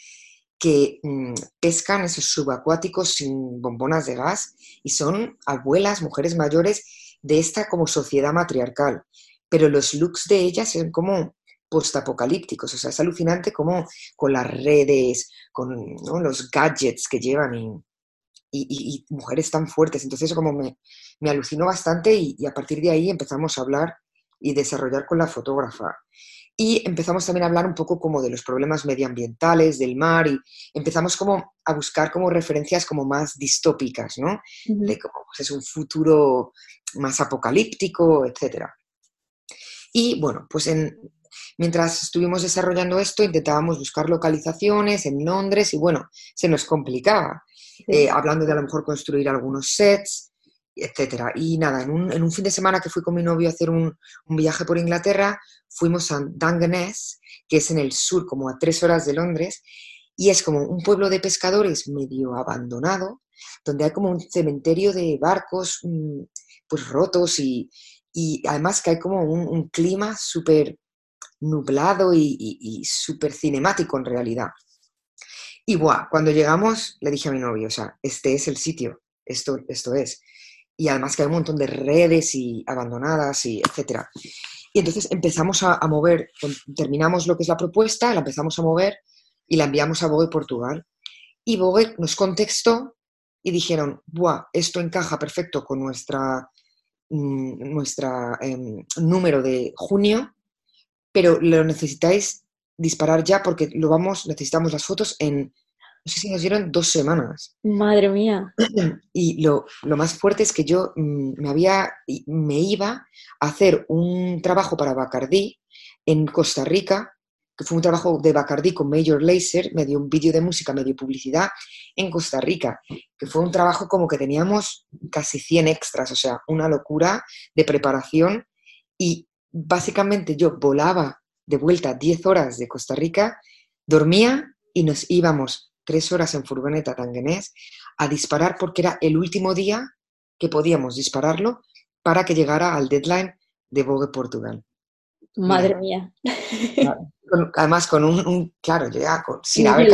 que mm, pescan esos subacuáticos sin bombonas de gas y son abuelas, mujeres mayores de esta como sociedad matriarcal. Pero los looks de ellas son como postapocalípticos, o sea, es alucinante como con las redes, con los gadgets que llevan y, mujeres tan fuertes. Entonces, como me, alucinó bastante y, a partir de ahí empezamos a hablar y desarrollar con la fotógrafa. Y empezamos también a hablar un poco como de los problemas medioambientales, del mar, y empezamos como a buscar como referencias como más distópicas, ¿no? De cómo pues, es un futuro más apocalíptico, etc. Y bueno, pues en, mientras estuvimos desarrollando esto, intentábamos buscar localizaciones en Londres y bueno, se nos complicaba. Eh, hablando de a lo mejor construir algunos sets, etcétera. Y nada, en un, fin de semana que fui con mi novio a hacer un, viaje por Inglaterra, fuimos a Dungeness, que es en el sur, como a tres horas de Londres, y es como un pueblo de pescadores medio abandonado, donde hay como un cementerio de barcos mm, pues rotos y, además que hay como un, clima súper nublado y, y súper cinemático en realidad. Y buah, cuando llegamos le dije a mi novio, o sea, este es el sitio, esto, esto es y además que hay un montón de redes y abandonadas y etcétera. Y entonces empezamos a, mover, terminamos lo que es la propuesta, la empezamos a mover y la enviamos a Vogue Portugal. Y Vogue nos contestó y dijeron, Buah, esto encaja perfecto con nuestra, mm, nuestra em, número de junio, pero lo necesitáis disparar ya porque lo vamos, necesitamos las fotos en no sé si nos dieron dos semanas. Madre mía. Y lo, más fuerte es que yo mm, me, había, me iba a hacer un trabajo para Bacardí en Costa Rica, que fue un trabajo de Bacardí con Major Laser, medio un vídeo de música, medio publicidad, en Costa Rica, que fue un trabajo como que teníamos casi 100 extras, o sea, una locura de preparación y básicamente yo volaba de vuelta 10 horas de Costa Rica, dormía y nos íbamos tres horas en furgoneta tanguenés a disparar porque era el último día que podíamos dispararlo para que llegara al deadline de Vogue Portugal. Madre mía. Además, con un, claro, ya sin haber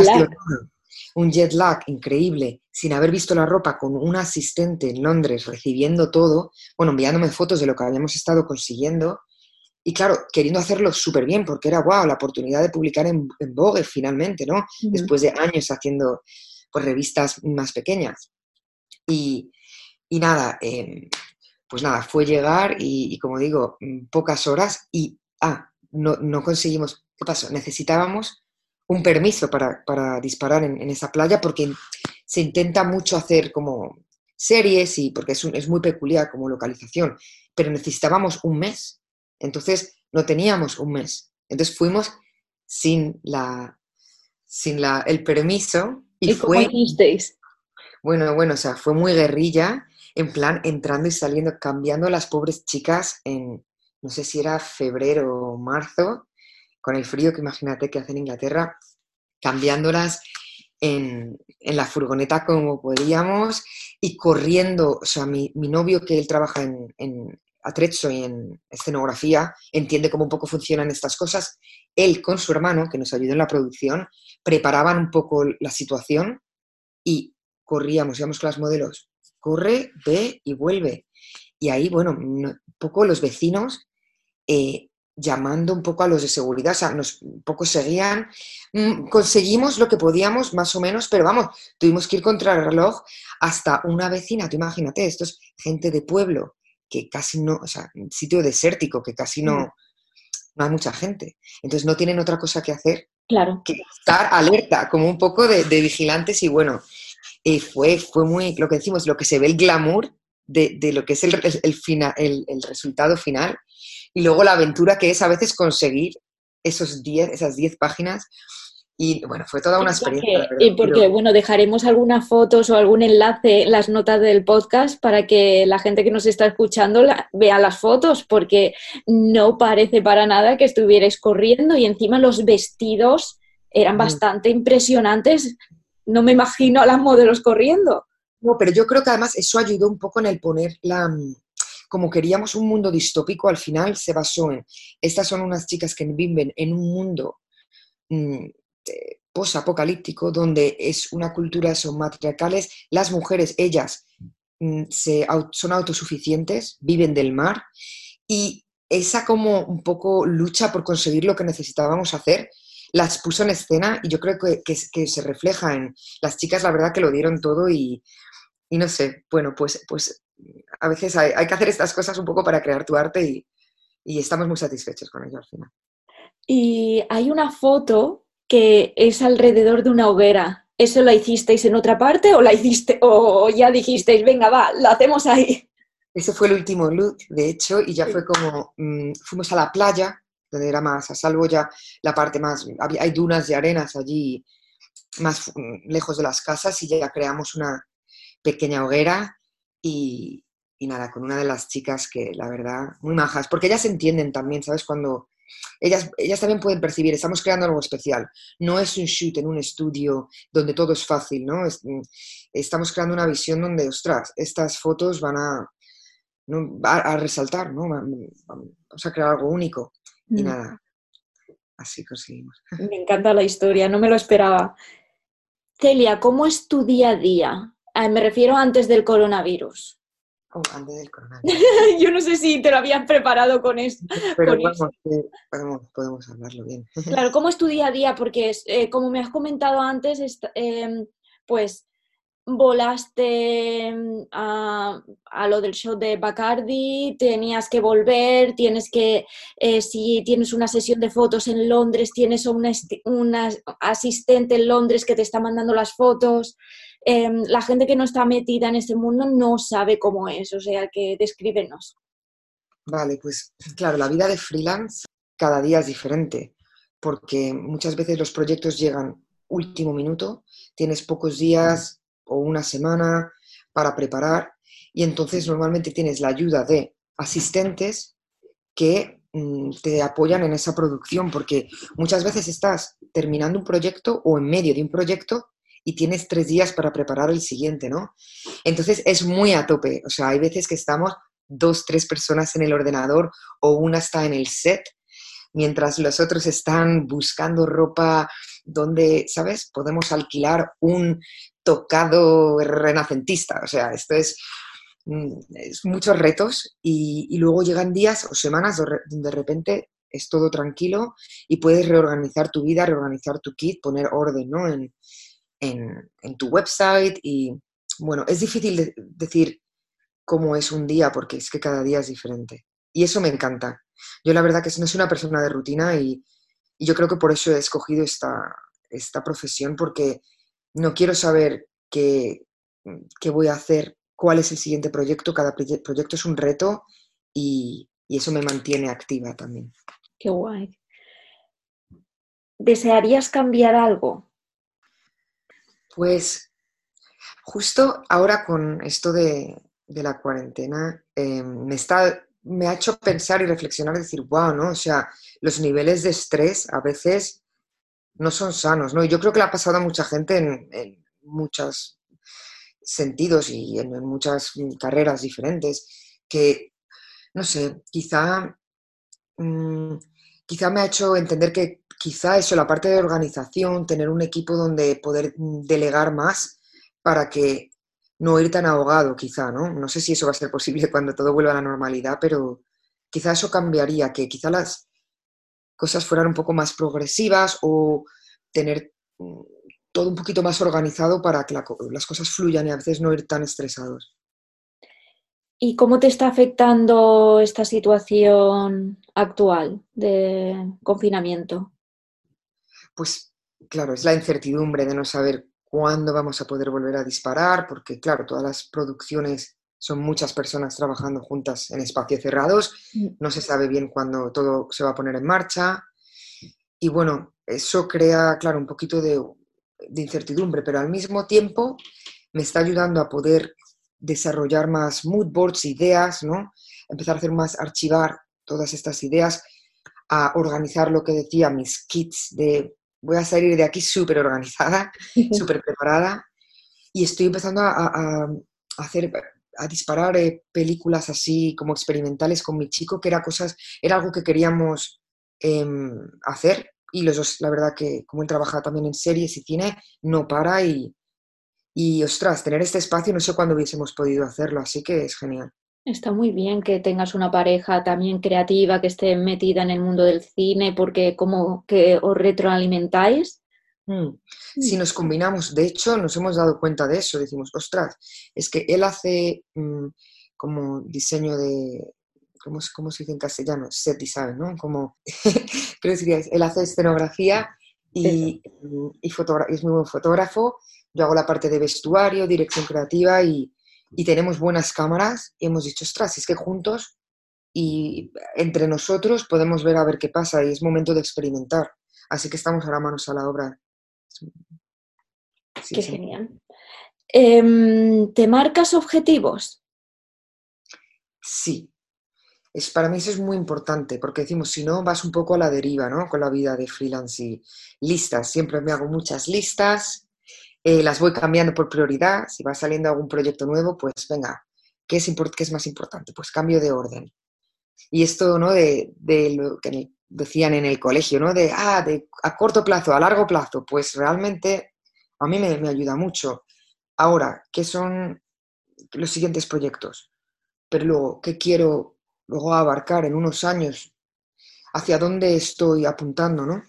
un jet lag increíble, sin haber visto la ropa, con un asistente en Londres recibiendo todo, bueno, enviándome fotos de lo que habíamos estado consiguiendo, y claro, queriendo hacerlo súper bien, porque era, wow, la oportunidad de publicar en, Vogue finalmente, ¿no? Después de años haciendo pues, revistas más pequeñas. Y, nada, em, pues nada, fue llegar y, como digo, mm, pocas horas y, ah, no, conseguimos, ¿qué pasó? Necesitábamos un permiso para, disparar en, esa playa porque se intenta mucho hacer como series y porque es, es muy peculiar como localización, pero necesitábamos un mes entonces no teníamos un mes. Entonces fuimos sin, la, sin la, el permiso. ¿Y, fue, Bueno, bueno, o sea, fue muy guerrilla, en plan entrando y saliendo, cambiando a las pobres chicas en, no sé si era febrero o marzo, con el frío que imagínate que hace en Inglaterra, cambiándolas en, la furgoneta como podíamos y corriendo, o sea, mi, novio que él trabaja en, atrezzo y en escenografía, entiende cómo un poco funcionan estas cosas. Él con su hermano, que nos ayudó en la producción, preparaban un poco la situación y corríamos, íbamos con las modelos, corre, ve y vuelve. Y ahí, bueno, un poco los vecinos eh, llamando un poco a los de seguridad, o sea, nos un poco seguían, mm, conseguimos lo que podíamos más o menos, pero vamos, tuvimos que ir contra el reloj hasta una vecina, tú imagínate, esto es gente de pueblo, que casi no, o sea, un sitio desértico, que casi no, mm. no hay mucha gente. Entonces no tienen otra cosa que hacer claro. que estar alerta, como un poco de, vigilantes y bueno, eh, fue, fue muy, lo que decimos, lo que se ve el glamour de, lo que es el, el, el, resultado final y luego la aventura que es a veces conseguir esos diez, esas 10 páginas Y bueno, fue toda una experiencia. y porque, bueno, dejaremos algunas fotos o algún enlace en las notas del podcast para que la gente que nos está escuchando vea las fotos, porque no parece para nada que estuvierais corriendo y encima los vestidos eran bastante impresionantes. No me imagino a las modelos corriendo. No, pero yo creo que además eso ayudó un poco en el poner la, como queríamos un mundo distópico, al final se basó en, estas son unas chicas que viven en un mundo mm, post-apocalíptico, donde es una cultura, son matriarcales, las mujeres, ellas mm, son autosuficientes, viven del mar, y esa como un poco lucha por conseguir lo que necesitábamos hacer, las puso en escena y yo creo que, que, se refleja en las chicas, la verdad que lo dieron todo y, y no sé, bueno, pues, pues a veces hay, hay, que hacer estas cosas un poco para crear tu arte y, y estamos muy satisfechos con ello al final. Y hay una foto que es alrededor de una hoguera. ¿Eso la hicisteis en otra parte o la hiciste o ya dijisteis, venga, va, lo hacemos ahí? Ese fue el último look, de hecho, y ya fue como, mm, fuimos a la playa, donde era más a salvo ya la parte más, hay dunas de arenas allí más mm, lejos de las casas y ya creamos una pequeña hoguera y, y nada, con una de las chicas que la verdad, muy majas, porque ellas entienden también, ¿sabes? Cuando ellas, ellas también pueden percibir, estamos creando algo especial. No es un shoot en un estudio donde todo es fácil, ¿no? Mm, estamos creando una visión donde, ostras, estas fotos van a, a, resaltar, ¿no? Vamos a crear algo único. Y mm. nada, así conseguimos. Me encanta la historia, no me lo esperaba. Celia, ¿cómo es tu día a día? Ah, me refiero antes del coronavirus. Oh, antes del coronavirus. Yo no sé si te lo habían preparado con esto. Pero podemos, hablarlo bien. Claro, ¿cómo es tu día a día? Porque eh, como me has comentado antes, em, pues volaste mm, a, lo del show de Bacardi, tenías que volver, tienes que, eh, si tienes una sesión de fotos en Londres, tienes una, una asistente en Londres que te está mandando las fotos. Em, la gente que no está metida en este mundo no sabe cómo es, o sea que descríbenos. Vale, pues claro, la vida de freelance cada día es diferente, porque muchas veces los proyectos llegan último minuto, tienes pocos días o una semana para preparar y entonces normalmente tienes la ayuda de asistentes que mm, te apoyan en esa producción, porque muchas veces estás terminando un proyecto o en medio de un proyecto y tienes tres días para preparar el siguiente, ¿no? Entonces es muy a tope, o sea, hay veces que estamos dos, tres personas en el ordenador o una está en el set, mientras los otros están buscando ropa donde, ¿sabes? Podemos alquilar un tocado renacentista, o sea, esto es, mm, es muchos retos y, luego llegan días o semanas donde de repente es todo tranquilo y puedes reorganizar tu vida, reorganizar tu kit, poner orden, ¿no? En, tu website y bueno, es difícil decir cómo es un día porque es que cada día es diferente. Y eso me encanta. Yo la verdad que no soy una persona de rutina y, yo creo que por eso he escogido esta, esta profesión porque no quiero saber qué, qué, voy a hacer, cuál es el siguiente proyecto. Cada proyecto es un reto y, y eso me mantiene activa también. Qué guay. ¿Desearías cambiar algo? Pues justo ahora con esto de, la cuarentena, eh, me, está, me ha hecho pensar y reflexionar, decir, wow, ¿no? O sea, los niveles de estrés a veces no son sanos, ¿no? Y yo creo que le ha pasado a mucha gente en, muchos sentidos y en, muchas carreras diferentes, que, no sé, quizá, mm, quizá me ha hecho entender que quizá eso, la parte de organización, tener un equipo donde poder delegar más para que no ir tan ahogado, quizá, ¿no? No sé si eso va a ser posible cuando todo vuelva a la normalidad, pero quizá eso cambiaría, que quizá las cosas fueran un poco más progresivas o tener mm, todo un poquito más organizado para que las cosas fluyan y a veces no ir tan estresados. ¿Y cómo te está afectando esta situación actual de confinamiento? Pues claro, es la incertidumbre de no saber cuándo vamos a poder volver a disparar, porque claro, todas las producciones son muchas personas trabajando juntas en espacios cerrados, mm. no se sabe bien cuándo todo se va a poner en marcha. Y bueno, eso crea, claro, un poquito de, de incertidumbre, pero al mismo tiempo me está ayudando a poder desarrollar más mood boards, ideas, ¿no? Empezar a hacer más, archivar todas estas ideas, a organizar lo que decía, mis kits de voy a salir de aquí súper organizada, súper preparada y estoy empezando a, hacer, a disparar eh, películas así como experimentales con mi chico, que era cosas, era algo que queríamos em, hacer y los dos, la verdad que como él trabaja también en series y cine, no para y, y ostras, tener este espacio no sé cuándo hubiésemos podido hacerlo, así que es genial. Está muy bien que tengas una pareja también creativa que esté metida en el mundo del cine porque como que os retroalimentáis. Mm. Si mm. nos combinamos, de hecho nos hemos dado cuenta de eso, decimos, ostras, es que él hace mm, como diseño de, ¿cómo, ¿cómo, se dice en castellano? Set design, ¿no? Como, creo que él hace escenografía y, y, es muy buen fotógrafo, yo hago la parte de vestuario, dirección creativa y y tenemos buenas cámaras y hemos dicho, ostras, es que juntos y entre nosotros podemos ver a ver qué pasa y es momento de experimentar. Así que estamos ahora manos a la obra. qué genial. Em, ¿Te marcas objetivos? Sí. Es, para mí eso es muy importante, porque decimos, si no, vas un poco a la deriva, ¿no? Con la vida de freelance y listas. Siempre me hago muchas listas, eh, las voy cambiando por prioridad. Si va saliendo algún proyecto nuevo, pues venga, ¿qué es, qué es más importante? Pues cambio de orden. Y esto, ¿no? De, lo que decían en el colegio, ¿no? De, ah, de a corto plazo, a largo plazo, pues realmente a mí me, me ayuda mucho. Ahora, ¿qué son los siguientes proyectos? Pero luego, ¿qué quiero luego abarcar en unos años? ¿Hacia dónde estoy apuntando, no?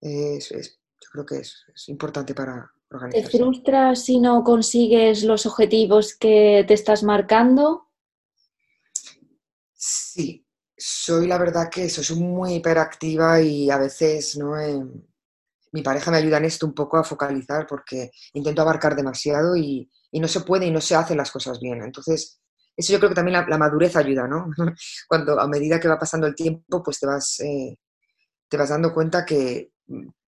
es, creo que es, importante para organizarse. ¿Te frustras si no consigues los objetivos que te estás marcando? Sí, soy la verdad que eso, soy muy hiperactiva y a veces no em, mi pareja me ayuda en esto un poco a focalizar porque intento abarcar demasiado y, no se puede y no se hacen las cosas bien. Entonces, eso yo creo que también la, madurez ayuda, ¿no? Cuando a medida que va pasando el tiempo, pues te vas, eh, te vas dando cuenta que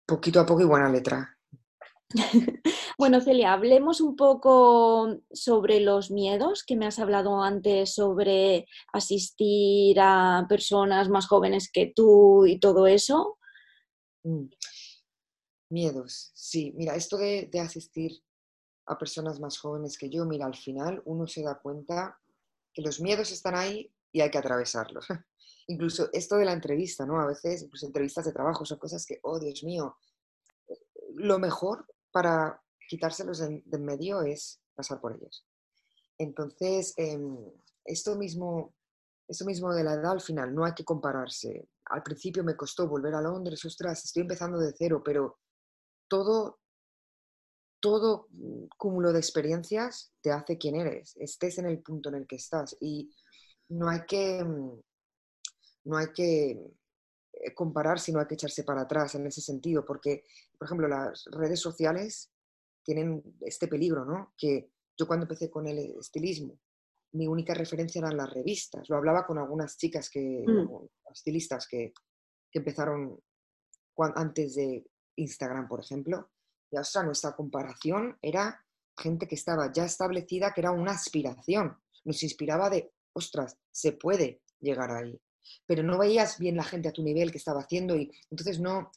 poquito a poco y buena letra. bueno, Celia, hablemos un poco sobre los miedos que me has hablado antes, sobre asistir a personas más jóvenes que tú y todo eso. Mm. Miedos, sí. Mira, esto de, de asistir a personas más jóvenes que yo, mira, al final uno se da cuenta que los miedos están ahí y hay que atravesarlos. incluso esto de la entrevista, ¿no? A veces, incluso entrevistas de trabajo, son cosas que, oh Dios mío, lo mejor para quitárselos de, en medio es pasar por ellos. Entonces, em, esto, mismo, esto mismo de la edad al final, no hay que compararse. Al principio me costó volver a Londres, ostras, estoy empezando de cero, pero todo, todo cúmulo de experiencias te hace quien eres, estés en el punto en el que estás. Y no hay que, em, no hay que eh, comparar, sino hay que echarse para atrás en ese sentido, porque, por ejemplo, las redes sociales tienen este peligro, ¿no? Que yo cuando empecé con el estilismo, mi única referencia eran las revistas. Lo hablaba con algunas chicas que, mm. estilistas que, que empezaron antes de Instagram, por ejemplo. Y sea, nuestra comparación era gente que estaba ya establecida, que era una aspiración. Nos inspiraba de, ostras, se puede llegar ahí pero no veías bien la gente a tu nivel que estaba haciendo y entonces no,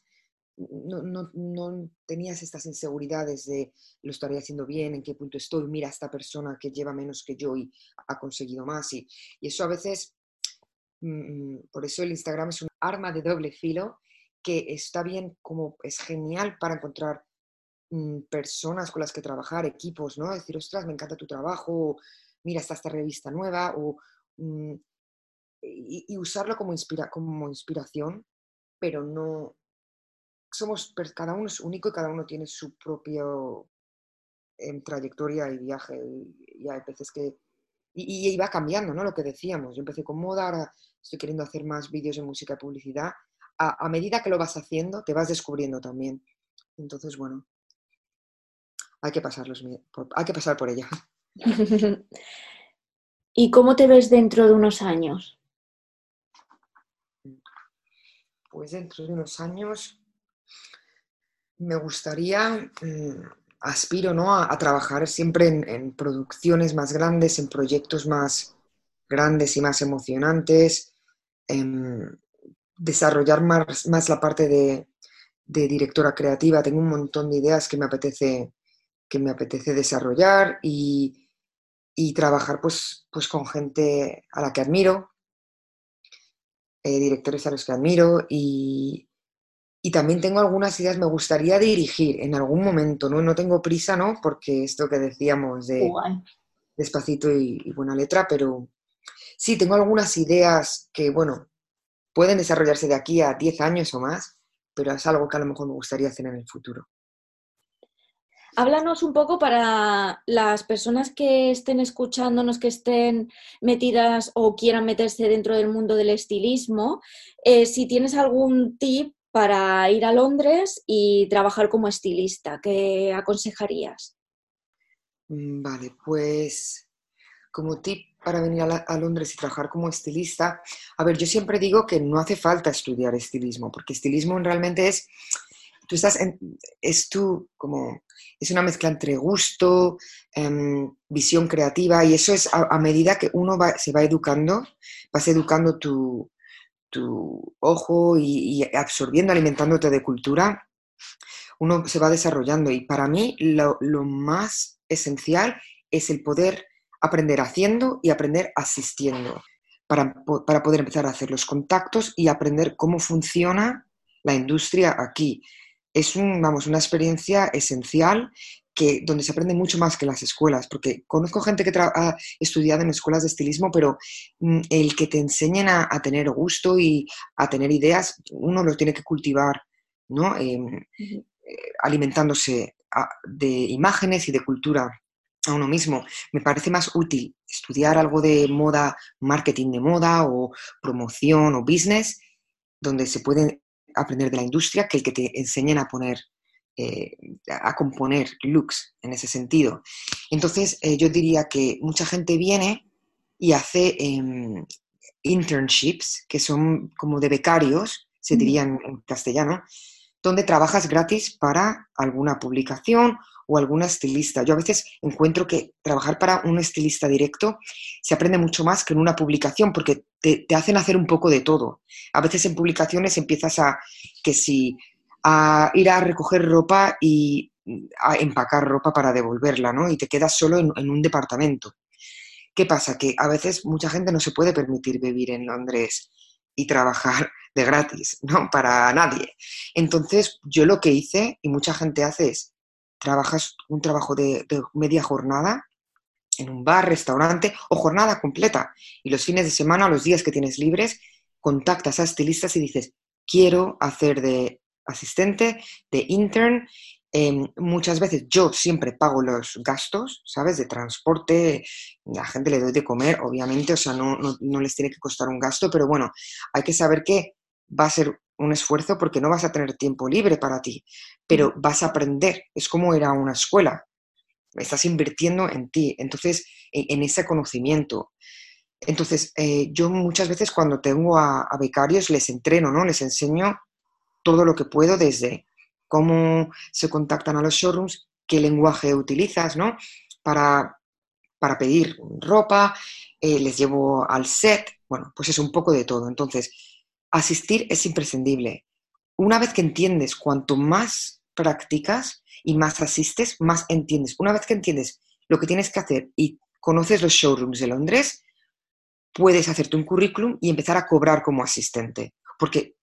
no, tenías estas inseguridades de lo estaría haciendo bien, en qué punto estoy, mira a esta persona que lleva menos que yo y ha conseguido más. Y, eso a veces, mm, por eso el Instagram es un arma de doble filo que está bien, como es genial para encontrar mm, personas con las que trabajar, equipos, ¿no? Decir, ostras, me encanta tu trabajo, mira, está esta revista nueva, o mm, y, usarlo como, inspira, como inspiración, pero no... Somos, cada uno es único y cada uno tiene su propio en trayectoria y viaje. Y, hay veces que... Y, y, cambiando, ¿no? Lo que decíamos. Yo empecé con moda, ahora estoy queriendo hacer más vídeos de música y publicidad. A, a medida que lo vas haciendo, te vas descubriendo también. Entonces, bueno, hay que, pasarlos, hay que pasar por ella. ¿Y cómo te ves dentro de unos años? Pues dentro de unos años me gustaría, mm, aspiro ¿no? a, trabajar siempre en, producciones más grandes, en proyectos más grandes y más emocionantes, desarrollar más, más, la parte de, directora creativa. Tengo un montón de ideas que me apetece, que me apetece desarrollar y, trabajar pues, pues con gente a la que admiro, eh, directores a los que admiro y, y también tengo algunas ideas, me gustaría dirigir en algún momento, ¿no? No tengo prisa, ¿no? Porque esto que decíamos de despacito y, buena letra, pero sí, tengo algunas ideas que, bueno, pueden desarrollarse de aquí a 10 años o más, pero es algo que a lo mejor me gustaría hacer en el futuro. Háblanos un poco para las personas que estén escuchándonos, que estén metidas o quieran meterse dentro del mundo del estilismo, eh, si tienes algún tip para ir a Londres y trabajar como estilista? ¿Qué aconsejarías? Mm, vale, pues como tip para venir a, Londres y trabajar como estilista, a ver, yo siempre digo que no hace falta estudiar estilismo, porque estilismo realmente es, tú estás, es tú como, es una mezcla entre gusto, em, visión creativa, y eso es a, medida que uno se va educando, vas educando tu, tu ojo y, absorbiendo, alimentándote de cultura, uno se va desarrollando. Y para mí lo, más esencial es el poder aprender haciendo y aprender asistiendo, para, para, poder empezar a hacer los contactos y aprender cómo funciona la industria aquí. Es un, vamos, una experiencia esencial que, donde se aprende mucho más que en las escuelas, porque conozco gente que ha estudiado en escuelas de estilismo, pero mm, el que te enseñen a, tener gusto y a tener ideas, uno lo tiene que cultivar, ¿no? Em, eh, alimentándose de imágenes y de cultura a uno mismo. Me parece más útil estudiar algo de moda, marketing de moda o promoción o business, donde se puede aprender de la industria, que el que te enseñen a poner eh, a componer looks en ese sentido. Entonces, eh, yo diría que mucha gente viene y hace em, internships, que son como de becarios, se dirían en castellano, donde trabajas gratis para alguna publicación o alguna estilista. Yo a veces encuentro que trabajar para un estilista directo se aprende mucho más que en una publicación porque te, te, hacen hacer un poco de todo. A veces en publicaciones empiezas a que si a ir a recoger ropa y a empacar ropa para devolverla, ¿no? Y te quedas solo en, un departamento. ¿Qué pasa? Que a veces mucha gente no se puede permitir vivir en Londres y trabajar de gratis, ¿no? Para nadie. Entonces, yo lo que hice, y mucha gente hace, es, trabajas un trabajo de, de media jornada en un bar, restaurante o jornada completa. Y los fines de semana, los días que tienes libres, contactas a estilistas y dices, quiero hacer de asistente, de intern. Em, muchas veces yo siempre pago los gastos, ¿sabes? De transporte, la gente le doy de comer, obviamente, o sea, no, no, les tiene que costar un gasto, pero bueno, hay que saber que va a ser un esfuerzo porque no vas a tener tiempo libre para ti, pero vas a aprender, es como ir a una escuela, estás invirtiendo en ti, entonces, e, en, ese conocimiento. Entonces, eh, yo muchas veces cuando tengo a, a, becarios les entreno, ¿no? Les enseño todo lo que puedo desde cómo se contactan a los showrooms, qué lenguaje utilizas, ¿no? Para, para pedir ropa, eh, les llevo al set, bueno, pues es un poco de todo. Entonces, asistir es imprescindible. Una vez que entiendes, cuanto más practicas y más asistes, más entiendes. Una vez que entiendes lo que tienes que hacer y conoces los showrooms de Londres, puedes hacerte un currículum y empezar a cobrar como asistente. Porque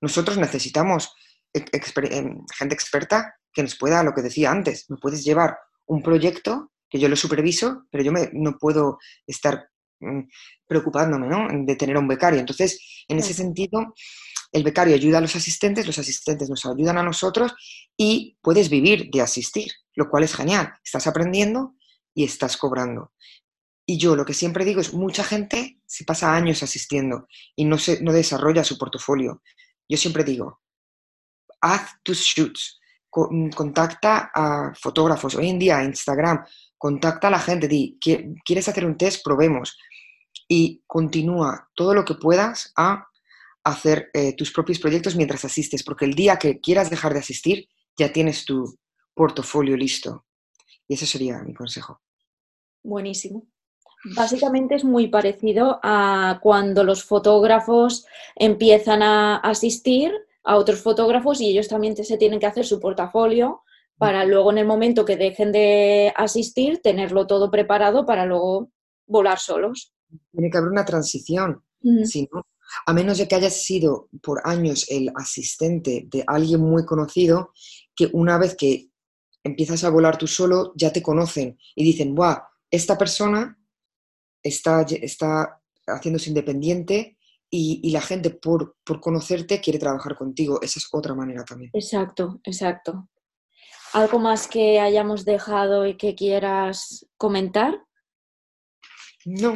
nosotros necesitamos em, gente experta que nos pueda, lo que decía antes, me puedes llevar un proyecto que yo lo superviso, pero yo me, no puedo estar mm, preocupándome ¿no? de tener a un becario. Entonces, en ese sentido, el becario ayuda a los asistentes, los asistentes nos ayudan a nosotros y puedes vivir de asistir, lo cual es genial. Estás aprendiendo y estás cobrando. Y yo lo que siempre digo es, mucha gente se pasa años asistiendo y no, se, no desarrolla su portafolio. Yo siempre digo, haz tus shoots, contacta a fotógrafos, hoy en día Instagram, contacta a la gente, di, ¿quieres hacer un test? Probemos. Y continúa todo lo que puedas a, hacer eh, tus propios proyectos mientras asistes, porque el día que quieras dejar de asistir, ya tienes tu portafolio listo. Y ese sería mi consejo. Buenísimo. Básicamente es muy parecido a cuando los fotógrafos empiezan a asistir a otros fotógrafos y ellos también se tienen que hacer su portafolio para luego en el momento que dejen de asistir tenerlo todo preparado para luego volar solos. Tiene que haber una transición. a menos de que hayas sido por años el asistente de alguien muy conocido, que una vez que empiezas a volar tú solo, ya te conocen y dicen, ¡buah! Esta persona está, está haciéndose independiente y, la gente por, por, conocerte quiere trabajar contigo. Esa es otra manera también. Exacto, exacto. ¿Algo más que hayamos dejado y que quieras comentar? No,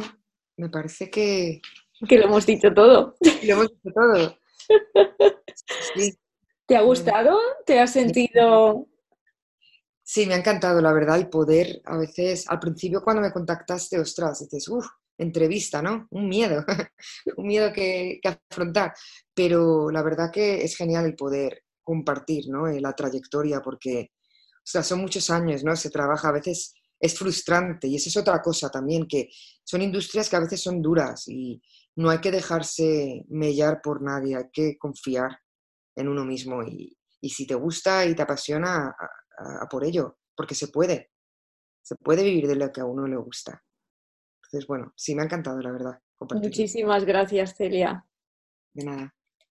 me parece que... Que lo hemos dicho todo. Lo hemos dicho todo. ¿Te ha gustado? ¿Te has sentido...? Sí, me ha encantado, la verdad, el poder, a veces, al principio cuando me contactaste, ostras, dices, uff, entrevista, ¿no? Un miedo, un miedo que, afrontar. Pero la verdad que es genial el poder compartir, ¿no? Eh, la trayectoria, porque, o sea, son muchos años, ¿no? Se trabaja, a veces es frustrante y esa es otra cosa también, que son industrias que a veces son duras y no hay que dejarse mellar por nadie, hay que confiar en uno mismo y, si te gusta y te apasiona, a por ello, porque se puede, se puede vivir de lo que a uno le gusta. Entonces, bueno, sí me ha encantado, la verdad. Muchísimas gracias, Celia. De nada.